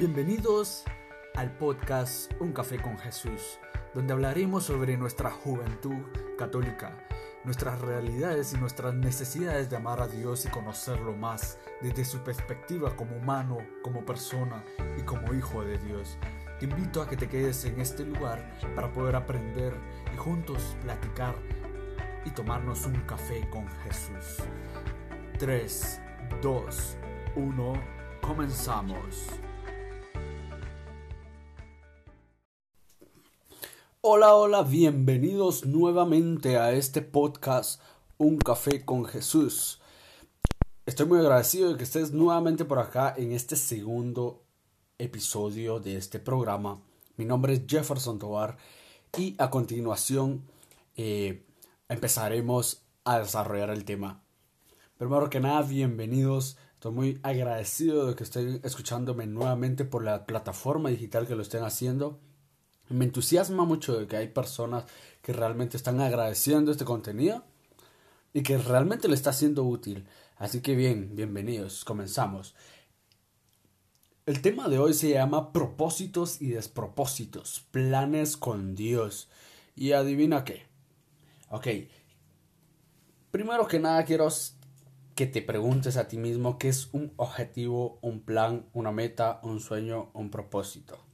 Bienvenidos al podcast Un Café con Jesús, donde hablaremos sobre nuestra juventud católica, nuestras realidades y nuestras necesidades de amar a Dios y conocerlo más desde su perspectiva como humano, como persona y como hijo de Dios. Te invito a que te quedes en este lugar para poder aprender y juntos platicar y tomarnos un café con Jesús. 3, 2, 1, comenzamos. Hola, hola, bienvenidos nuevamente a este podcast Un Café con Jesús. Estoy muy agradecido de que estés nuevamente por acá en este segundo episodio de este programa. Mi nombre es Jefferson Tovar y a continuación eh, empezaremos a desarrollar el tema. Primero que nada, bienvenidos. Estoy muy agradecido de que estén escuchándome nuevamente por la plataforma digital que lo estén haciendo. Me entusiasma mucho de que hay personas que realmente están agradeciendo este contenido y que realmente le está siendo útil. Así que bien, bienvenidos, comenzamos. El tema de hoy se llama propósitos y despropósitos, planes con Dios. Y adivina qué. Ok. Primero que nada quiero que te preguntes a ti mismo qué es un objetivo, un plan, una meta, un sueño, un propósito.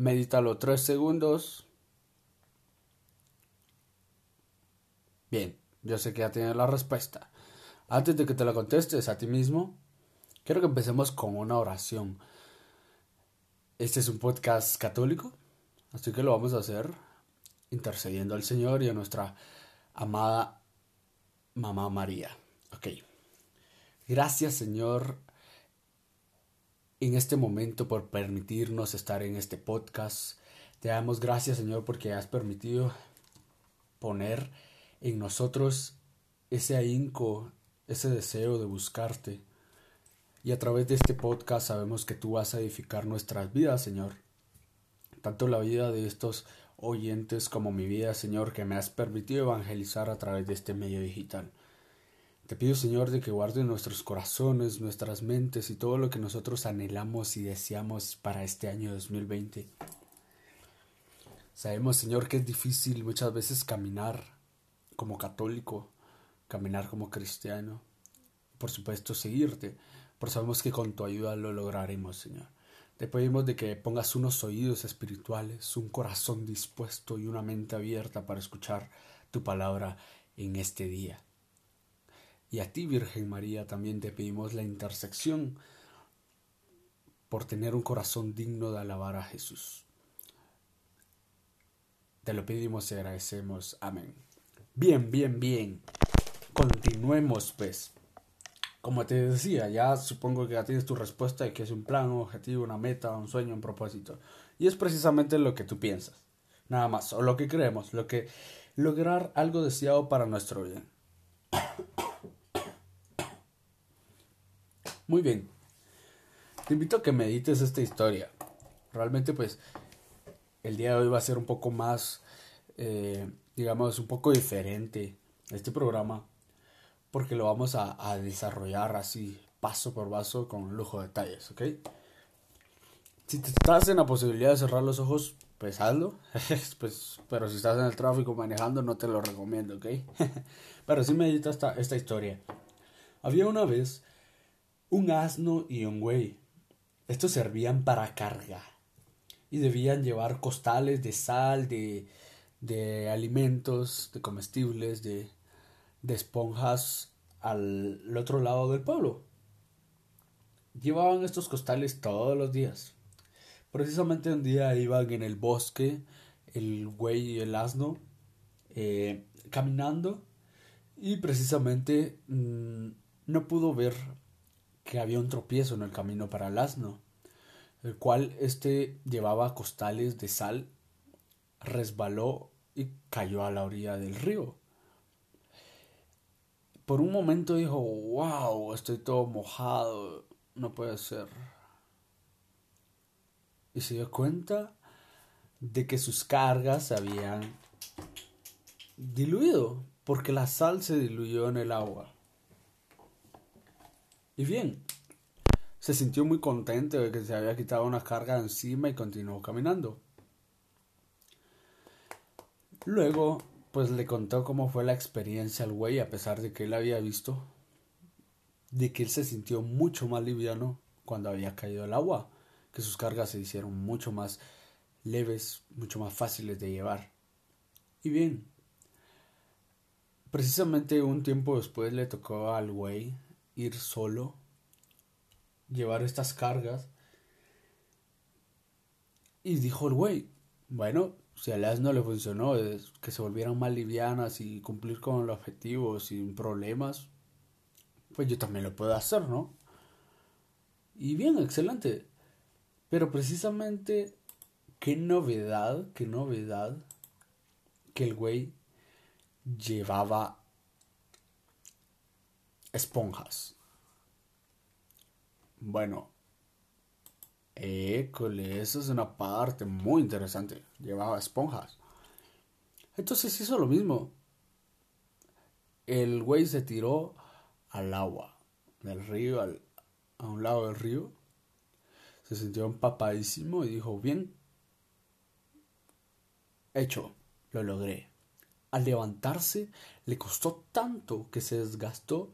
Medítalo tres segundos. Bien, yo sé que ya tienes la respuesta. Antes de que te la contestes a ti mismo, quiero que empecemos con una oración. Este es un podcast católico, así que lo vamos a hacer intercediendo al Señor y a nuestra amada Mamá María. Ok. Gracias, Señor, en este momento por permitirnos estar en este podcast. Te damos gracias, Señor, porque has permitido poner en nosotros ese ahínco, ese deseo de buscarte. Y a través de este podcast sabemos que tú vas a edificar nuestras vidas, Señor. Tanto la vida de estos oyentes como mi vida, Señor, que me has permitido evangelizar a través de este medio digital. Te pido, Señor, de que guarde nuestros corazones, nuestras mentes y todo lo que nosotros anhelamos y deseamos para este año 2020. Sabemos, Señor, que es difícil muchas veces caminar como católico, caminar como cristiano, por supuesto seguirte, pero sabemos que con tu ayuda lo lograremos, Señor. Te pedimos de que pongas unos oídos espirituales, un corazón dispuesto y una mente abierta para escuchar tu palabra en este día. Y a ti, Virgen María, también te pedimos la intersección por tener un corazón digno de alabar a Jesús. Te lo pedimos y agradecemos. Amén. Bien, bien, bien. Continuemos, pues. Como te decía, ya supongo que ya tienes tu respuesta de que es un plan, un objetivo, una meta, un sueño, un propósito. Y es precisamente lo que tú piensas. Nada más. O lo que creemos. Lo que lograr algo deseado para nuestro bien. Muy bien. Te invito a que medites esta historia. Realmente pues el día de hoy va a ser un poco más, eh, digamos, un poco diferente este programa. Porque lo vamos a, desarrollar así, paso por paso, con lujo de detalles, ¿ok? Si te estás en la posibilidad de cerrar los ojos, pues hazlo. pues, pero si estás en el tráfico manejando, no te lo recomiendo, ¿ok? pero sí medita esta, esta historia. Había una vez un asno y un güey. Estos servían para carga y debían llevar costales de sal, de, de alimentos, de comestibles, de, de esponjas al otro lado del pueblo. Llevaban estos costales todos los días. Precisamente un día iban en el bosque el güey y el asno eh, caminando y precisamente mm, no pudo ver que había un tropiezo en el camino para el asno, el cual éste llevaba costales de sal, resbaló y cayó a la orilla del río. Por un momento dijo, wow, estoy todo mojado, no puede ser. Y se dio cuenta de que sus cargas se habían diluido, porque la sal se diluyó en el agua. Y bien, se sintió muy contento de que se había quitado una carga encima y continuó caminando. Luego, pues le contó cómo fue la experiencia al güey, a pesar de que él había visto de que él se sintió mucho más liviano cuando había caído el agua, que sus cargas se hicieron mucho más leves, mucho más fáciles de llevar. Y bien, precisamente un tiempo después le tocó al güey ir solo, llevar estas cargas, y dijo el güey, bueno, si a las no le funcionó, que se volvieran más livianas y cumplir con el objetivo sin problemas, pues yo también lo puedo hacer, ¿no? Y bien, excelente. Pero precisamente, qué novedad, qué novedad que el güey llevaba esponjas. Bueno, école, eso es una parte muy interesante. Llevaba esponjas. Entonces hizo lo mismo. El güey se tiró al agua del río, al, a un lado del río. Se sintió empapadísimo y dijo, bien, hecho, lo logré. Al levantarse le costó tanto que se desgastó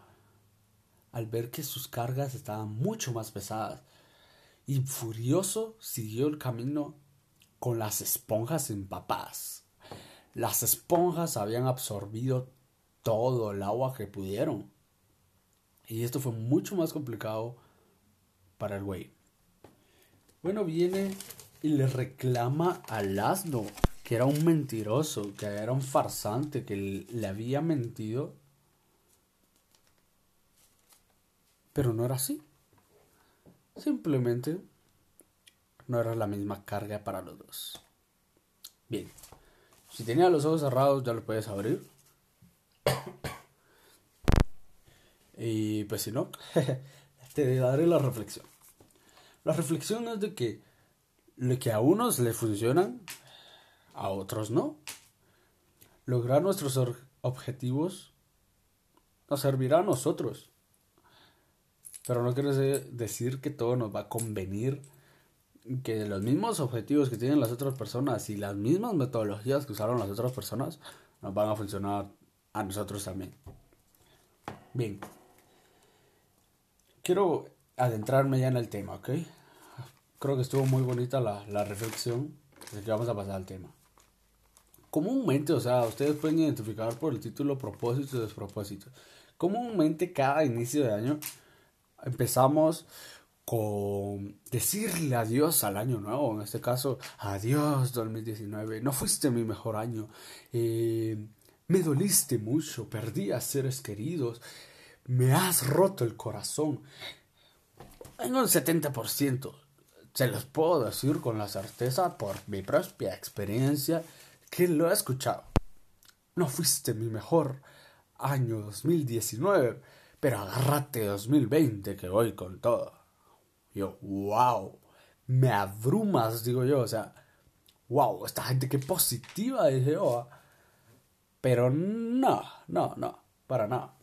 al ver que sus cargas estaban mucho más pesadas. Y furioso siguió el camino con las esponjas empapadas. Las esponjas habían absorbido todo el agua que pudieron. Y esto fue mucho más complicado para el güey. Bueno, viene y le reclama al asno que era un mentiroso, que era un farsante, que le había mentido. Pero no era así. Simplemente no era la misma carga para los dos. Bien, si tenía los ojos cerrados ya lo puedes abrir. Y pues si no, te daré la reflexión. La reflexión es de que lo que a unos le funcionan, a otros no. Lograr nuestros objetivos nos servirá a nosotros. Pero no quiere decir que todo nos va a convenir, que los mismos objetivos que tienen las otras personas y las mismas metodologías que usaron las otras personas nos van a funcionar a nosotros también. Bien, quiero adentrarme ya en el tema, ¿ok? Creo que estuvo muy bonita la, la reflexión, así que vamos a pasar al tema. Comúnmente, o sea, ustedes pueden identificar por el título propósito y despropósito. Comúnmente cada inicio de año empezamos con decirle adiós al año nuevo, en este caso, adiós 2019, no fuiste mi mejor año, eh, me doliste mucho, perdí a seres queridos, me has roto el corazón. En un 70%, se los puedo decir con la certeza por mi propia experiencia que lo he escuchado. No fuiste mi mejor año 2019, pero agárrate 2020 que voy con todo. Yo, wow, me abrumas, digo yo, o sea, wow, esta gente qué positiva, dije yo. Pero no, no, no, para nada.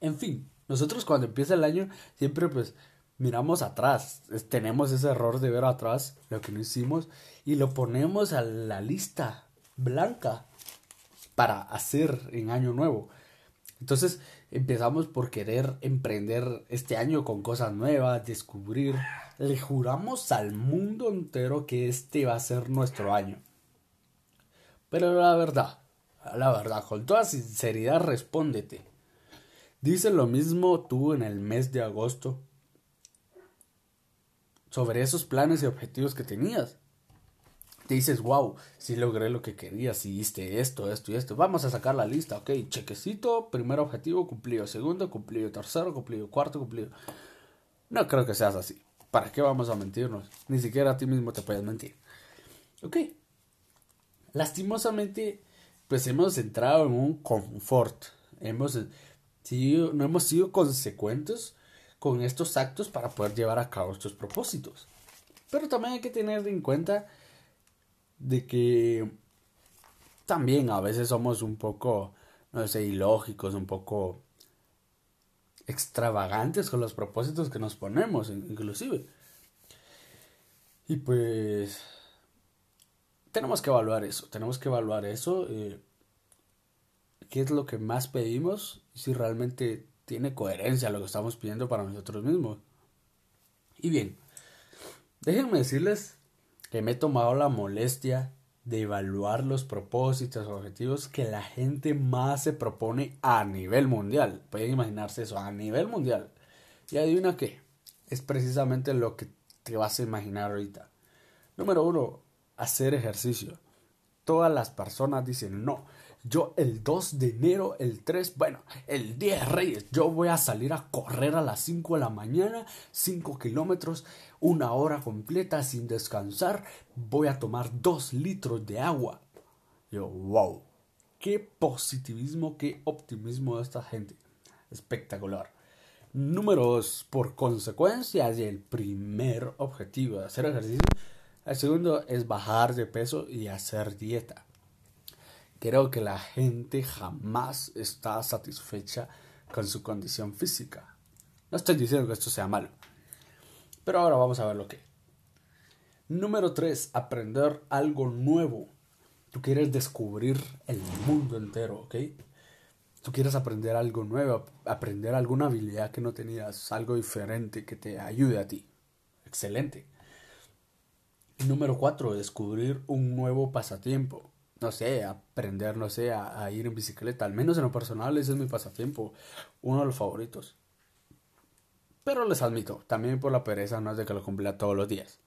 En fin, nosotros cuando empieza el año siempre pues miramos atrás, tenemos ese error de ver atrás lo que no hicimos y lo ponemos a la lista blanca para hacer en año nuevo. Entonces empezamos por querer emprender este año con cosas nuevas, descubrir. Le juramos al mundo entero que este va a ser nuestro año. Pero la verdad, la verdad, con toda sinceridad respóndete. Dice lo mismo tú en el mes de agosto sobre esos planes y objetivos que tenías. Te dices, wow, si logré lo que quería, si hiciste esto, esto y esto. Vamos a sacar la lista, ok. Chequecito, primer objetivo cumplido, segundo cumplido, tercero cumplido, cuarto cumplido. No creo que seas así. ¿Para qué vamos a mentirnos? Ni siquiera a ti mismo te puedes mentir. Ok. Lastimosamente, pues hemos entrado en un confort. Hemos no hemos sido consecuentes con estos actos para poder llevar a cabo estos propósitos. Pero también hay que tener en cuenta de que también a veces somos un poco, no sé, ilógicos, un poco extravagantes con los propósitos que nos ponemos, inclusive. Y pues tenemos que evaluar eso, tenemos que evaluar eso, eh, qué es lo que más pedimos y si realmente tiene coherencia lo que estamos pidiendo para nosotros mismos. Y bien, déjenme decirles que me he tomado la molestia de evaluar los propósitos, objetivos que la gente más se propone a nivel mundial. Pueden imaginarse eso, a nivel mundial. Y adivina qué, es precisamente lo que te vas a imaginar ahorita. Número uno, hacer ejercicio. Todas las personas dicen, no, yo el 2 de enero, el 3, bueno, el 10 Reyes, yo voy a salir a correr a las 5 de la mañana, 5 kilómetros, una hora completa sin descansar, voy a tomar 2 litros de agua. Yo, wow, qué positivismo, qué optimismo de esta gente. Espectacular. Número 2, por consecuencia del primer objetivo de hacer ejercicio, el segundo es bajar de peso y hacer dieta. Creo que la gente jamás está satisfecha con su condición física. No estoy diciendo que esto sea malo. Pero ahora vamos a ver lo que. Número 3. Aprender algo nuevo. Tú quieres descubrir el mundo entero, ¿ok? Tú quieres aprender algo nuevo, aprender alguna habilidad que no tenías, algo diferente que te ayude a ti. Excelente. Número 4. Descubrir un nuevo pasatiempo no sé, aprender, no sé, a, ir en bicicleta. Al menos en lo personal, ese es mi pasatiempo, uno de los favoritos. Pero les admito, también por la pereza no es de que lo cumpla todos los días.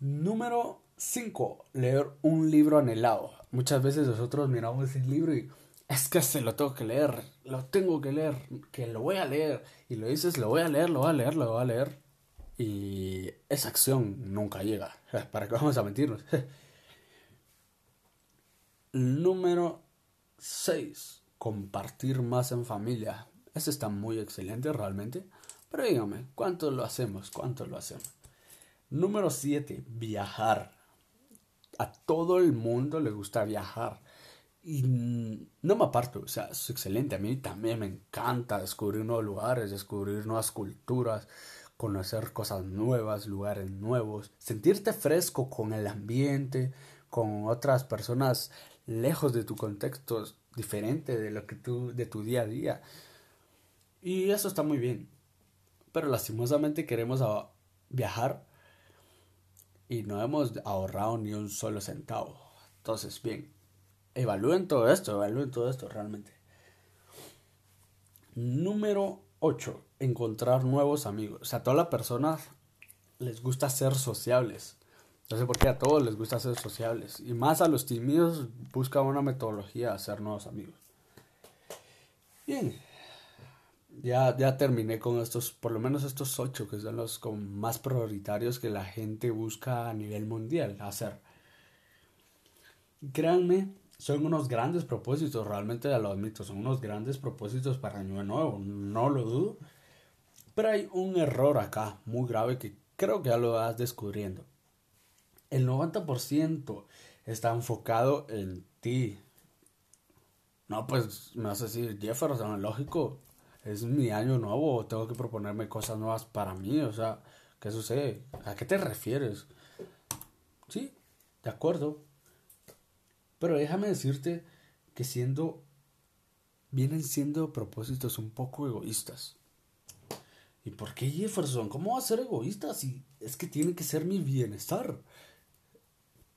Número 5. Leer un libro anhelado. Muchas veces nosotros miramos ese libro y es que se lo tengo que leer, lo tengo que leer, que lo voy a leer. Y lo dices, lo voy a leer, lo voy a leer, lo voy a leer. Y esa acción nunca llega. ¿Para qué vamos a mentirnos? Número 6. Compartir más en familia. Ese está muy excelente realmente. Pero dígame, ¿cuánto lo hacemos? ¿Cuánto lo hacemos? Número 7. Viajar. A todo el mundo le gusta viajar. Y no me aparto, o sea, es excelente. A mí también me encanta descubrir nuevos lugares, descubrir nuevas culturas, conocer cosas nuevas, lugares nuevos, sentirte fresco con el ambiente, con otras personas lejos de tu contexto diferente de lo que tú de tu día a día. Y eso está muy bien. Pero lastimosamente queremos viajar y no hemos ahorrado ni un solo centavo. Entonces, bien, evalúen todo esto, evalúen todo esto realmente. Número 8. Encontrar nuevos amigos. O sea, a todas las personas les gusta ser sociables. No sé por qué a todos les gusta ser sociables. Y más a los tímidos busca una metodología de hacer nuevos amigos. Bien. Ya, ya terminé con estos, por lo menos estos ocho, que son los más prioritarios que la gente busca a nivel mundial hacer. Créanme, son unos grandes propósitos, realmente lo admito, son unos grandes propósitos para Año Nuevo, no lo dudo. Pero hay un error acá, muy grave, que creo que ya lo vas descubriendo el 90% está enfocado en ti. No, pues me vas a decir, Jefferson, lógico, es mi año nuevo, tengo que proponerme cosas nuevas para mí, o sea, ¿qué sucede? ¿A qué te refieres? Sí, de acuerdo. Pero déjame decirte que siendo, vienen siendo propósitos un poco egoístas. ¿Y por qué Jefferson? ¿Cómo va a ser egoísta si es que tiene que ser mi bienestar?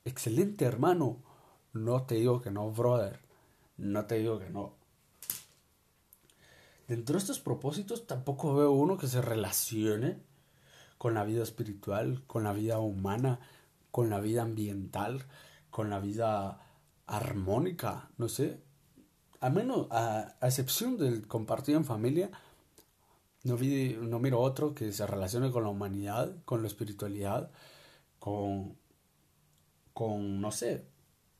Excelente, hermano. No te digo que no, brother. No te digo que no. Dentro de estos propósitos tampoco veo uno que se relacione con la vida espiritual, con la vida humana, con la vida ambiental, con la vida armónica, no sé. A menos, a, excepción del compartir en familia, no, vi, no miro otro que se relacione con la humanidad, con la espiritualidad, con con, no sé,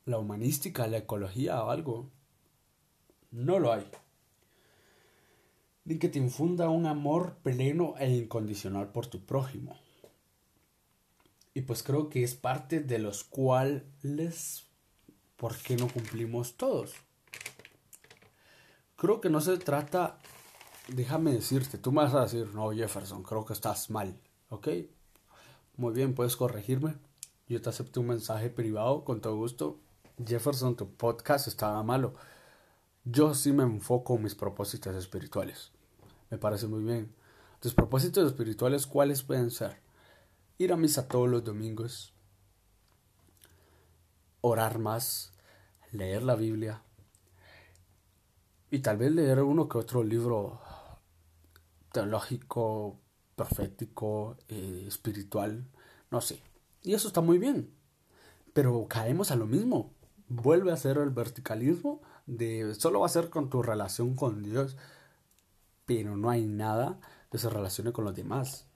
la humanística, la ecología o algo. No lo hay. Ni que te infunda un amor pleno e incondicional por tu prójimo. Y pues creo que es parte de los cuales, ¿por qué no cumplimos todos? Creo que no se trata déjame decirte, tú me vas a decir, no, Jefferson, creo que estás mal, ¿ok? Muy bien, puedes corregirme. Yo te acepto un mensaje privado con todo gusto. Jefferson, tu podcast estaba malo. Yo sí me enfoco en mis propósitos espirituales. Me parece muy bien. Tus propósitos espirituales, ¿cuáles pueden ser? Ir a misa todos los domingos, orar más, leer la Biblia y tal vez leer uno que otro libro teológico, profético, eh, espiritual, no sé. Y eso está muy bien. Pero caemos a lo mismo. Vuelve a ser el verticalismo de solo va a ser con tu relación con Dios, pero no hay nada que se relacione con los demás.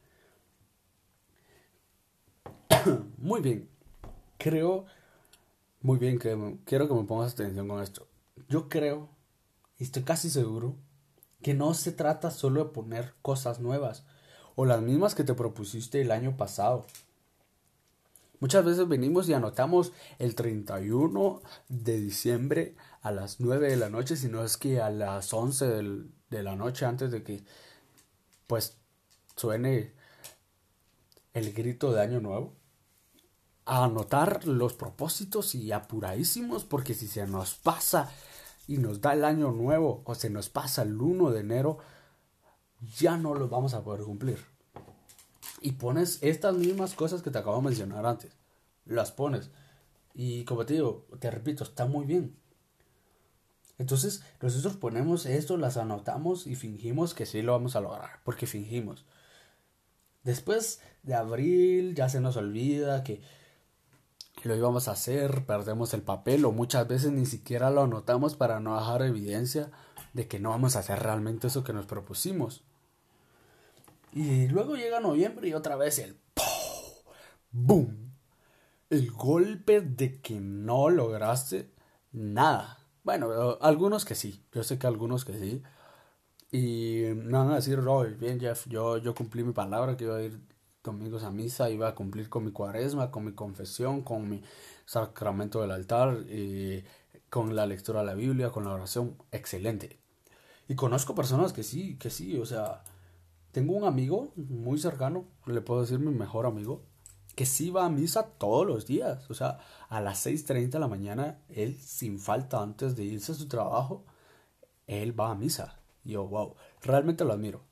muy bien. Creo muy bien que quiero que me pongas atención con esto. Yo creo y estoy casi seguro que no se trata solo de poner cosas nuevas o las mismas que te propusiste el año pasado. Muchas veces venimos y anotamos el 31 de diciembre a las 9 de la noche, si no es que a las 11 de la noche antes de que pues suene el grito de año nuevo. A anotar los propósitos y apuradísimos porque si se nos pasa y nos da el año nuevo o se nos pasa el 1 de enero, ya no los vamos a poder cumplir. Y pones estas mismas cosas que te acabo de mencionar antes. Las pones. Y como te digo, te repito, está muy bien. Entonces nosotros ponemos esto, las anotamos y fingimos que sí lo vamos a lograr. Porque fingimos. Después de abril ya se nos olvida que lo íbamos a hacer, perdemos el papel o muchas veces ni siquiera lo anotamos para no dejar evidencia de que no vamos a hacer realmente eso que nos propusimos. Y luego llega noviembre y otra vez el ¡boom! El golpe de que no lograste nada. Bueno, algunos que sí, yo sé que algunos que sí. Y me van a decir, bien Jeff, yo, yo cumplí mi palabra que iba a ir domingos a misa, iba a cumplir con mi cuaresma, con mi confesión, con mi sacramento del altar, y con la lectura de la Biblia, con la oración, excelente. Y conozco personas que sí, que sí, o sea, tengo un amigo muy cercano, le puedo decir mi mejor amigo, que sí va a misa todos los días, o sea, a las 6.30 de la mañana, él sin falta antes de irse a su trabajo, él va a misa. Yo, wow, realmente lo admiro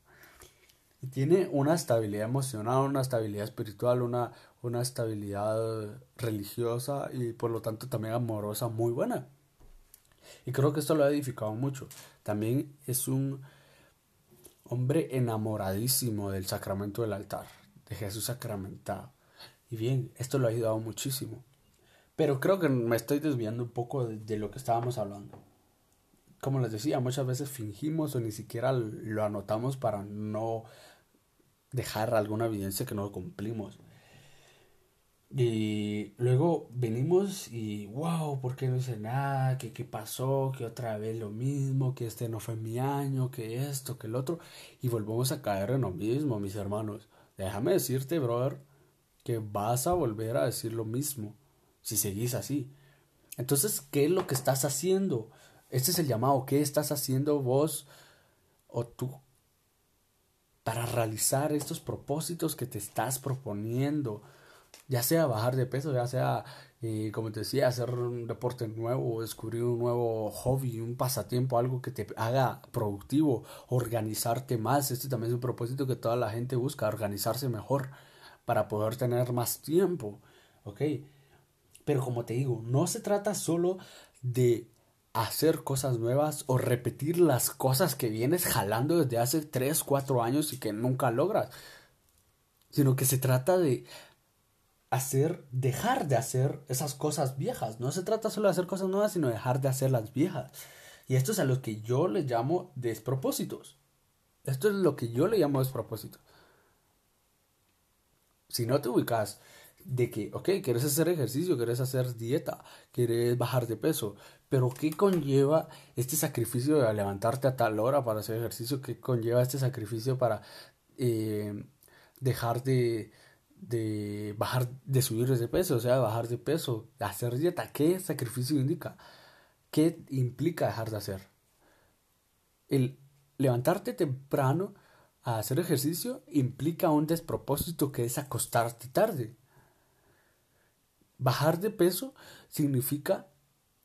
tiene una estabilidad emocional, una estabilidad espiritual, una, una estabilidad religiosa y por lo tanto también amorosa muy buena. Y creo que esto lo ha edificado mucho. También es un hombre enamoradísimo del sacramento del altar, de Jesús sacramentado. Y bien, esto lo ha ayudado muchísimo. Pero creo que me estoy desviando un poco de, lo que estábamos hablando. Como les decía, muchas veces fingimos o ni siquiera lo anotamos para no dejar alguna evidencia que no cumplimos. Y luego venimos y, wow, ¿por qué no hice nada? ¿Qué, ¿Qué pasó? Que otra vez lo mismo, que este no fue mi año, que esto, que el otro. Y volvemos a caer en lo mismo, mis hermanos. Déjame decirte, brother, que vas a volver a decir lo mismo si seguís así. Entonces, ¿qué es lo que estás haciendo? Este es el llamado. ¿Qué estás haciendo vos o tú para realizar estos propósitos que te estás proponiendo. Ya sea bajar de peso, ya sea, eh, como te decía, hacer un deporte nuevo, descubrir un nuevo hobby, un pasatiempo, algo que te haga productivo, organizarte más. Este también es un propósito que toda la gente busca, organizarse mejor para poder tener más tiempo. ¿Ok? Pero como te digo, no se trata solo de hacer cosas nuevas o repetir las cosas que vienes jalando desde hace 3, 4 años y que nunca logras. Sino que se trata de hacer, dejar de hacer esas cosas viejas. No se trata solo de hacer cosas nuevas, sino dejar de hacer las viejas. Y esto es a lo que yo le llamo despropósitos. Esto es lo que yo le llamo despropósitos. Si no te ubicas de que, ok, quieres hacer ejercicio, quieres hacer dieta, quieres bajar de peso, pero ¿qué conlleva este sacrificio de levantarte a tal hora para hacer ejercicio? ¿Qué conlleva este sacrificio para eh, dejar de, de bajar, de subir ese peso, o sea, bajar de peso, hacer dieta? ¿Qué sacrificio indica? ¿Qué implica dejar de hacer? El levantarte temprano a hacer ejercicio implica un despropósito que es acostarte tarde. Bajar de peso significa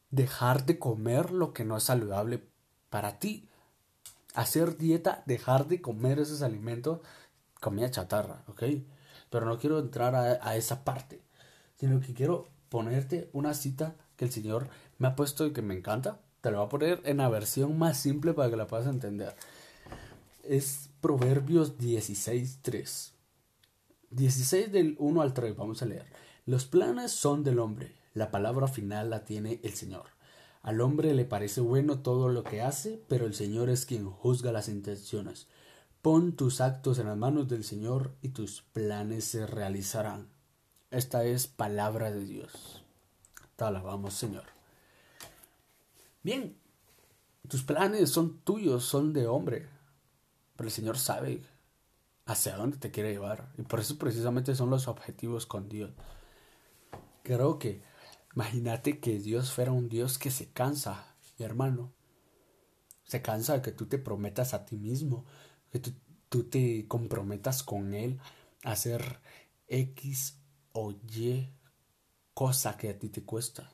dejar de comer lo que no es saludable para ti. Hacer dieta, dejar de comer esos alimentos, comida chatarra, ¿ok? Pero no quiero entrar a, esa parte, sino que quiero ponerte una cita que el Señor me ha puesto y que me encanta. Te lo voy a poner en la versión más simple para que la puedas entender. Es Proverbios 16.3. 16 del 1 al 3, vamos a leer. Los planes son del hombre, la palabra final la tiene el Señor. Al hombre le parece bueno todo lo que hace, pero el Señor es quien juzga las intenciones. Pon tus actos en las manos del Señor y tus planes se realizarán. Esta es palabra de Dios. Te alabamos, Señor. Bien, tus planes son tuyos, son de hombre, pero el Señor sabe hacia dónde te quiere llevar y por eso precisamente son los objetivos con Dios. Creo que imagínate que Dios fuera un Dios que se cansa, mi hermano. Se cansa de que tú te prometas a ti mismo, que tú, tú te comprometas con Él a hacer X o Y cosa que a ti te cuesta.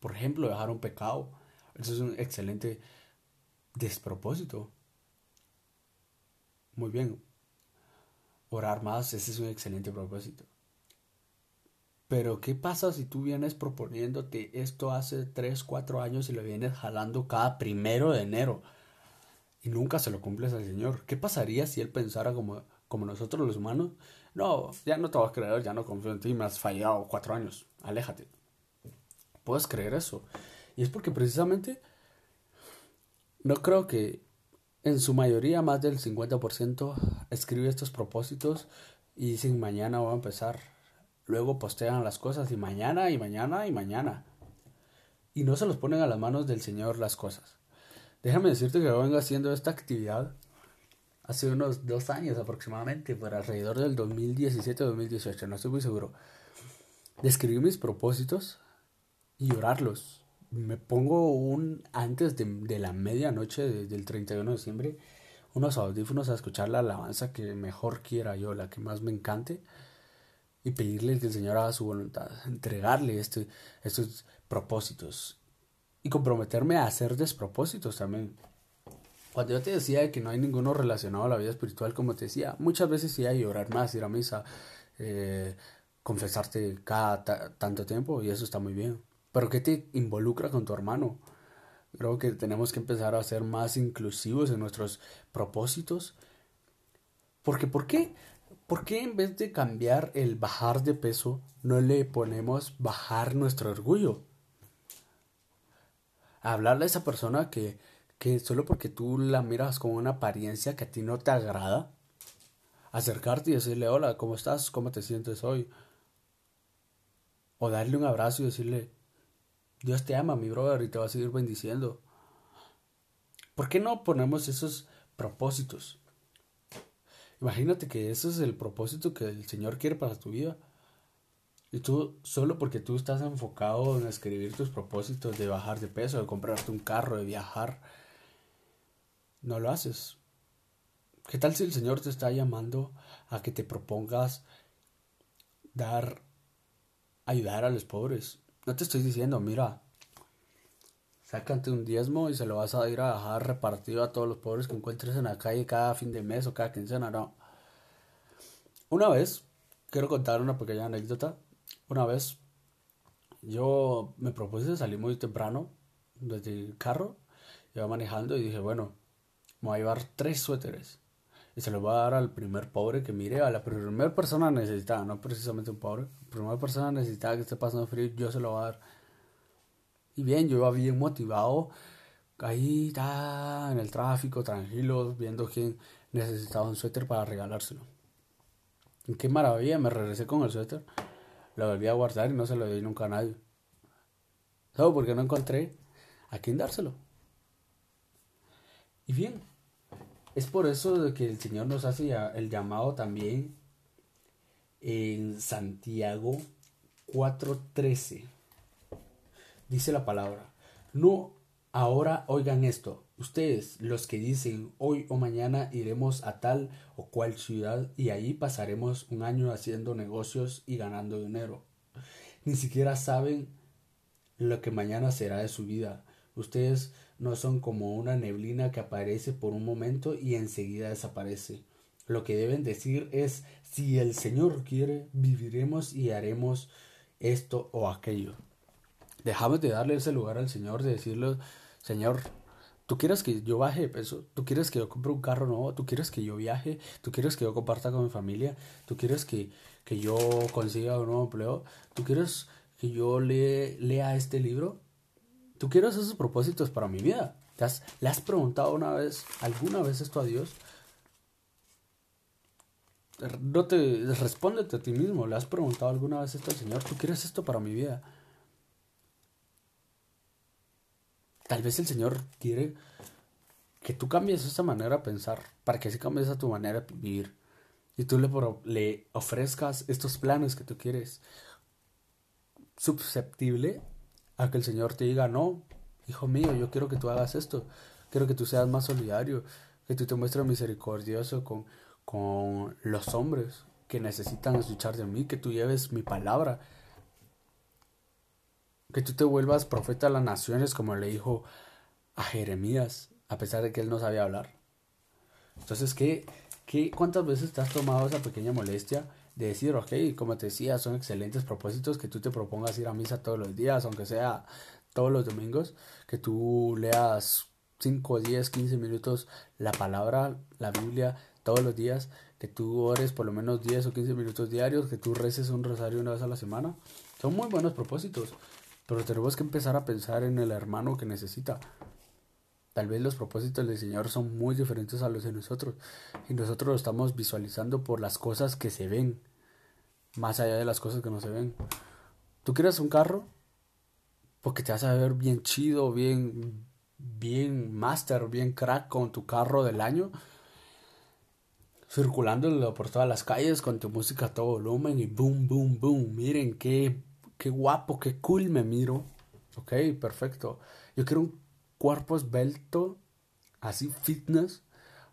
Por ejemplo, dejar un pecado. Eso es un excelente despropósito. Muy bien. Orar más, ese es un excelente propósito. Pero ¿qué pasa si tú vienes proponiéndote esto hace 3, 4 años y lo vienes jalando cada primero de enero y nunca se lo cumples al Señor? ¿Qué pasaría si Él pensara como, como nosotros los humanos? No, ya no te vas a creer, ya no confío en ti, me has fallado cuatro años, aléjate. Puedes creer eso. Y es porque precisamente no creo que en su mayoría más del 50% escribe estos propósitos y dicen mañana voy a empezar Luego postean las cosas y mañana y mañana y mañana. Y no se los ponen a las manos del Señor las cosas. Déjame decirte que vengo haciendo esta actividad hace unos dos años aproximadamente, por alrededor del 2017-2018, no estoy muy seguro. De escribir mis propósitos y orarlos. Me pongo un antes de, de la medianoche del 31 de diciembre unos audífonos a escuchar la alabanza que mejor quiera yo, la que más me encante y pedirle que el Señor haga su voluntad, entregarle este, estos propósitos y comprometerme a hacer despropósitos también. Cuando yo te decía que no hay ninguno relacionado a la vida espiritual, como te decía, muchas veces sí hay orar más, ir a misa, eh, confesarte cada tanto tiempo y eso está muy bien. Pero ¿qué te involucra con tu hermano? Creo que tenemos que empezar a ser más inclusivos en nuestros propósitos. Porque, ¿por qué? ¿Por qué en vez de cambiar el bajar de peso no le ponemos bajar nuestro orgullo? Hablarle a esa persona que, que solo porque tú la miras con una apariencia que a ti no te agrada, acercarte y decirle, hola, ¿cómo estás? ¿Cómo te sientes hoy? O darle un abrazo y decirle, Dios te ama, mi brother, y te va a seguir bendiciendo. ¿Por qué no ponemos esos propósitos? Imagínate que ese es el propósito que el Señor quiere para tu vida. Y tú, solo porque tú estás enfocado en escribir tus propósitos de bajar de peso, de comprarte un carro, de viajar, no lo haces. ¿Qué tal si el Señor te está llamando a que te propongas dar, ayudar a los pobres? No te estoy diciendo, mira, sácate un diezmo y se lo vas a ir a dejar repartido a todos los pobres que encuentres en la calle cada fin de mes o cada quincena, no. Una vez, quiero contar una pequeña anécdota. Una vez, yo me propuse salir muy temprano desde el carro, iba manejando y dije, bueno, me voy a llevar tres suéteres y se los voy a dar al primer pobre que mire, a la primera persona necesitada, no precisamente un pobre, la primera persona necesitada que esté pasando frío, yo se lo voy a dar. Y bien, yo iba bien motivado, ahí está en el tráfico, tranquilo, viendo quién necesitaba un suéter para regalárselo. Qué maravilla, me regresé con el suéter, lo volví a guardar y no se lo di nunca a nadie. ¿Sabes por qué no encontré a quién dárselo? Y bien, es por eso de que el Señor nos hace el llamado también en Santiago 4:13 dice la palabra, no Ahora oigan esto, ustedes, los que dicen hoy o mañana iremos a tal o cual ciudad y ahí pasaremos un año haciendo negocios y ganando dinero. Ni siquiera saben lo que mañana será de su vida. Ustedes no son como una neblina que aparece por un momento y enseguida desaparece. Lo que deben decir es si el Señor quiere, viviremos y haremos esto o aquello. Dejamos de darle ese lugar al Señor, de decirle Señor, tú quieres que yo baje de peso, tú quieres que yo compre un carro nuevo, tú quieres que yo viaje, tú quieres que yo comparta con mi familia, tú quieres que, que yo consiga un nuevo empleo, tú quieres que yo lea este libro, tú quieres esos propósitos para mi vida. ¿Le has preguntado una vez, alguna vez esto a Dios? No te respóndete a ti mismo. ¿Le has preguntado alguna vez esto al Señor? ¿Tú quieres esto para mi vida? Tal vez el Señor quiere que tú cambies esa manera de pensar, para que así cambies a tu manera de vivir. Y tú le, le ofrezcas estos planes que tú quieres. Susceptible a que el Señor te diga, no, hijo mío, yo quiero que tú hagas esto. Quiero que tú seas más solidario, que tú te muestres misericordioso con, con los hombres que necesitan escuchar de mí, que tú lleves mi palabra, que tú te vuelvas profeta de las naciones como le dijo a Jeremías, a pesar de que él no sabía hablar. Entonces, ¿qué, qué, ¿cuántas veces te has tomado esa pequeña molestia de decir, ok, como te decía, son excelentes propósitos que tú te propongas ir a misa todos los días, aunque sea todos los domingos, que tú leas 5, 10, 15 minutos la palabra, la Biblia, todos los días, que tú ores por lo menos 10 o 15 minutos diarios, que tú reces un rosario una vez a la semana. Son muy buenos propósitos. Pero tenemos que empezar a pensar en el hermano que necesita. Tal vez los propósitos del Señor son muy diferentes a los de nosotros. Y nosotros lo estamos visualizando por las cosas que se ven. Más allá de las cosas que no se ven. ¿Tú quieres un carro? Porque te vas a ver bien chido, bien, bien master, bien crack con tu carro del año. Circulando por todas las calles con tu música a todo volumen y boom, boom, boom. Miren qué qué guapo, qué cool me miro. Ok, perfecto. Yo quiero un cuerpo esbelto, así fitness,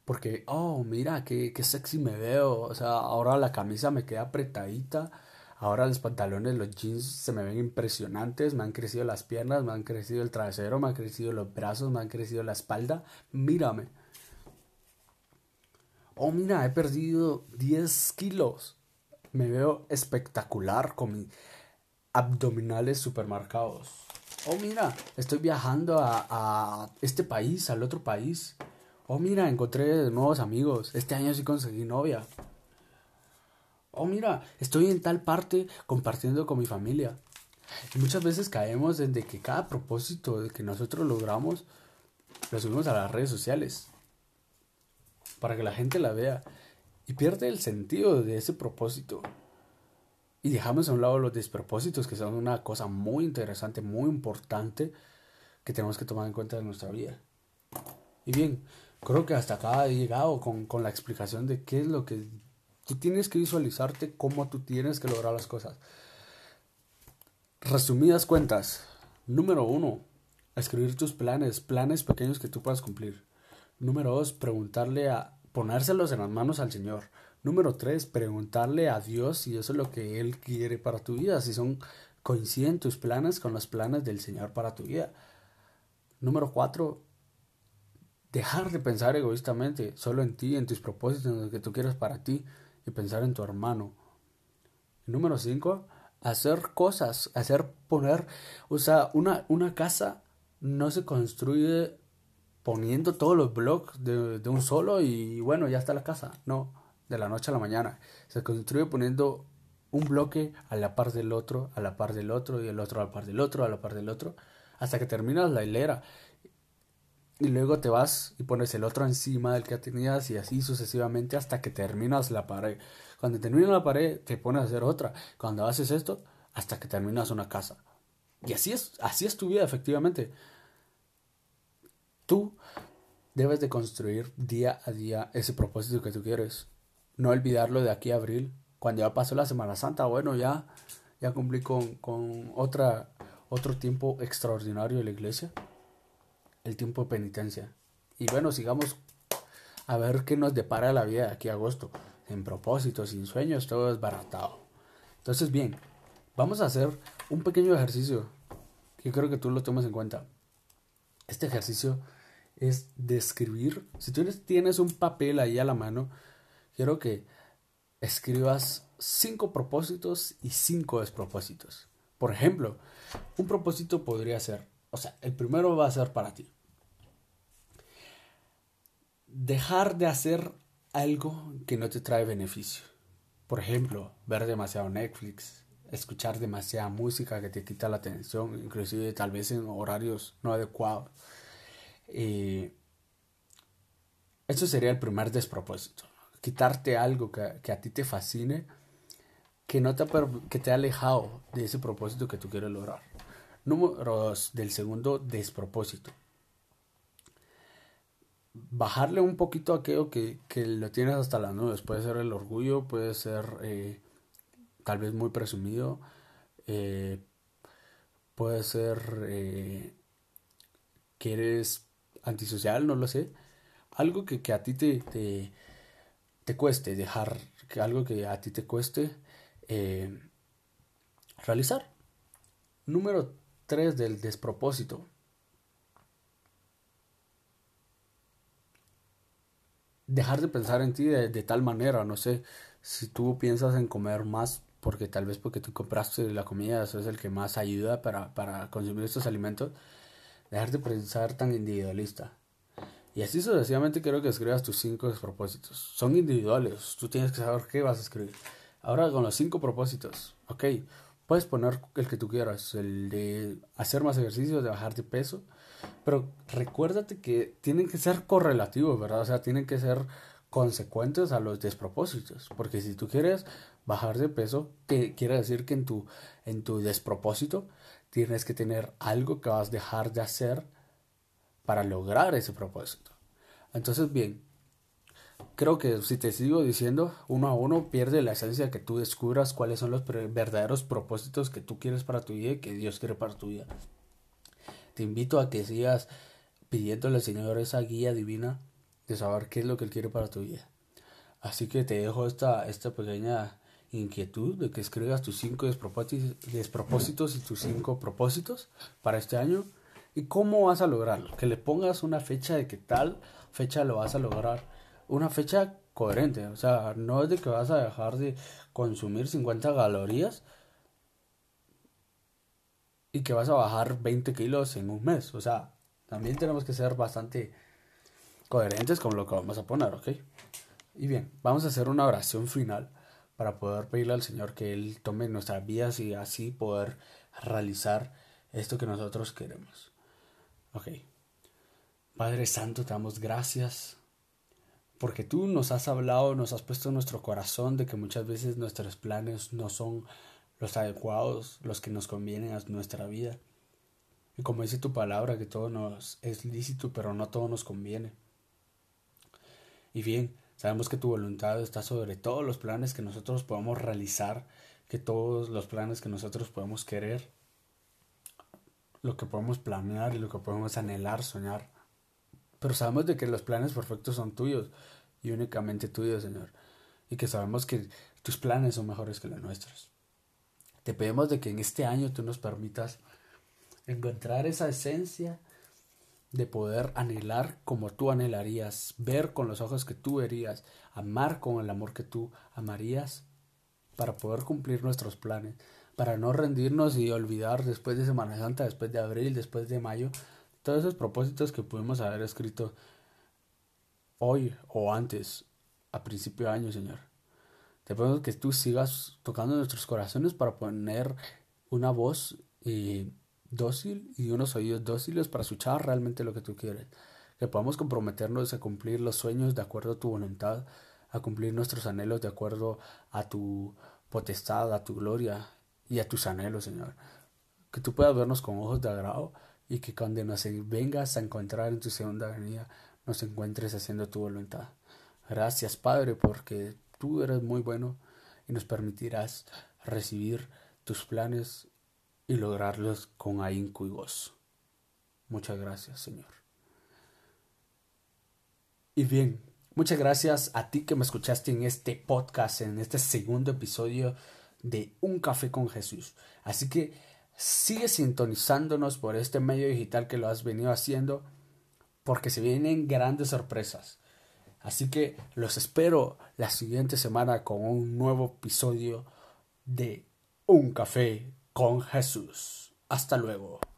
porque, oh, mira, qué, qué sexy me veo. O sea, ahora la camisa me queda apretadita. Ahora los pantalones, los jeans se me ven impresionantes, me han crecido las piernas, me han crecido el trasero, me han crecido los brazos, me han crecido la espalda. Mírame. Oh, mira, he perdido 10 kilos. Me veo espectacular con mi abdominales supermarcados. Oh, mira, estoy viajando a, a, este país, al otro país. Oh, mira, encontré nuevos amigos. Este año sí conseguí novia. Oh, mira, estoy en tal parte compartiendo con mi familia. Y muchas veces caemos en de que cada propósito que nosotros logramos lo subimos a las redes sociales para que la gente la vea y pierde el sentido de ese propósito. Y dejamos a un lado los despropósitos, que son una cosa muy interesante, muy importante, que tenemos que tomar en cuenta en nuestra vida. Y bien, creo que hasta acá he llegado con, con la explicación de qué es lo que tú tienes que visualizarte, cómo tú tienes que lograr las cosas. Resumidas cuentas. Número uno, escribir tus planes, planes pequeños que tú puedas cumplir. Número dos, preguntarle a ponérselos en las manos al Señor. Número tres, preguntarle a Dios si eso es lo que Él quiere para tu vida, si son coinciden tus planes con los planes del Señor para tu vida. Número cuatro, dejar de pensar egoístamente solo en ti, en tus propósitos, en lo que tú quieres para ti y pensar en tu hermano. Número cinco, hacer cosas, hacer poner, o sea, una, una casa no se construye poniendo todos los bloques de, de un solo y bueno, ya está la casa. No, de la noche a la mañana. Se construye poniendo un bloque a la par del otro, a la par del otro, y el otro a la par del otro, a la par del otro, hasta que terminas la hilera. Y luego te vas y pones el otro encima del que tenías y así sucesivamente hasta que terminas la pared. Cuando terminas la pared, te pones a hacer otra. Cuando haces esto, hasta que terminas una casa. Y así es, así es tu vida, efectivamente. Tú debes de construir día a día ese propósito que tú quieres no olvidarlo de aquí a abril. Cuando ya pasó la Semana Santa, bueno, ya, ya cumplí con, con otra, otro tiempo extraordinario de la iglesia. el tiempo de penitencia. Y bueno, sigamos a ver qué nos depara la vida de aquí a agosto. En propósitos, sin sueños, todo es baratado. Entonces, bien, vamos a hacer un pequeño ejercicio que creo que tú lo tomes en cuenta. Este ejercicio es describir. Si tú tienes un papel ahí a la mano, quiero que escribas cinco propósitos y cinco despropósitos. Por ejemplo, un propósito podría ser, o sea, el primero va a ser para ti. Dejar de hacer algo que no te trae beneficio. Por ejemplo, ver demasiado Netflix, escuchar demasiada música que te quita la atención, inclusive tal vez en horarios no adecuados. Eh, eso sería el primer despropósito. Quitarte algo que, que, a ti te fascine, que, no te, que te ha alejado de ese propósito que tú quieres lograr. Número dos, del segundo despropósito. Bajarle un poquito aquello que, que lo tienes hasta las nubes. Puede ser el orgullo, puede ser eh, tal vez muy presumido, eh, puede ser eh, que eres antisocial, no lo sé. Algo que, a ti te, te, cueste dejar, que algo que a ti te cueste eh, realizar. Número 3 del despropósito. Dejar de pensar en ti de, de tal manera, no sé, si tú piensas en comer más porque tal vez porque tú compraste la comida, eso es el que más ayuda para, para consumir estos alimentos, dejar de pensar tan individualista. Y así sucesivamente quiero que escribas tus cinco propósitos. Son individuales, tú tienes que saber qué vas a escribir. Ahora con los cinco propósitos, ok, puedes poner el que tú quieras, el de hacer más ejercicio, de bajar de peso, pero recuérdate que tienen que ser correlativos, ¿verdad? O sea, tienen que ser consecuentes a los despropósitos, porque si tú quieres bajar de peso, que quiere decir que en tu, en tu despropósito tienes que tener algo que vas a dejar de hacer para lograr ese propósito. Entonces, bien, creo que si te sigo diciendo uno a uno, pierde la esencia que tú descubras cuáles son los verdaderos propósitos que tú quieres para tu vida y que Dios quiere para tu vida. Te invito a que sigas pidiéndole al Señor esa guía divina de saber qué es lo que Él quiere para tu vida. Así que te dejo esta, esta pequeña inquietud de que escribas tus cinco despropósitos y tus cinco propósitos para este año y cómo vas a lograrlo. Que le pongas una fecha de que tal fecha lo vas a lograr. Una fecha coherente. O sea, no es de que vas a dejar de consumir 50 calorías y que vas a bajar 20 kilos en un mes. O sea, también tenemos que ser bastante coherentes con lo que vamos a poner, ¿ok? Y bien, vamos a hacer una oración final para poder pedirle al Señor que Él tome nuestras vidas y así poder realizar esto que nosotros queremos. Ok. Padre Santo, te damos gracias porque tú nos has hablado, nos has puesto en nuestro corazón de que muchas veces nuestros planes no son los adecuados, los que nos convienen a nuestra vida. Y como dice tu palabra, que todo nos es lícito, pero no todo nos conviene. Y bien, Sabemos que tu voluntad está sobre todos los planes que nosotros podemos realizar, que todos los planes que nosotros podemos querer, lo que podemos planear y lo que podemos anhelar, soñar. Pero sabemos de que los planes perfectos son tuyos y únicamente tuyos, Señor. Y que sabemos que tus planes son mejores que los nuestros. Te pedimos de que en este año tú nos permitas encontrar esa esencia de poder anhelar como tú anhelarías, ver con los ojos que tú verías, amar con el amor que tú amarías, para poder cumplir nuestros planes, para no rendirnos y olvidar después de Semana Santa, después de abril, después de mayo, todos esos propósitos que pudimos haber escrito hoy o antes, a principio de año, Señor. Te pedimos que tú sigas tocando nuestros corazones para poner una voz y dócil y unos oídos dóciles para escuchar realmente lo que tú quieres. Que podamos comprometernos a cumplir los sueños de acuerdo a tu voluntad, a cumplir nuestros anhelos de acuerdo a tu potestad, a tu gloria y a tus anhelos, Señor. Que tú puedas vernos con ojos de agrado y que cuando nos vengas a encontrar en tu segunda venida, nos encuentres haciendo tu voluntad. Gracias, Padre, porque tú eres muy bueno y nos permitirás recibir tus planes y lograrlos con ahínco y gozo. Muchas gracias, Señor. Y bien, muchas gracias a ti que me escuchaste en este podcast, en este segundo episodio de Un Café con Jesús. Así que sigue sintonizándonos por este medio digital que lo has venido haciendo porque se vienen grandes sorpresas. Así que los espero la siguiente semana con un nuevo episodio de Un Café con Jesús. Hasta luego.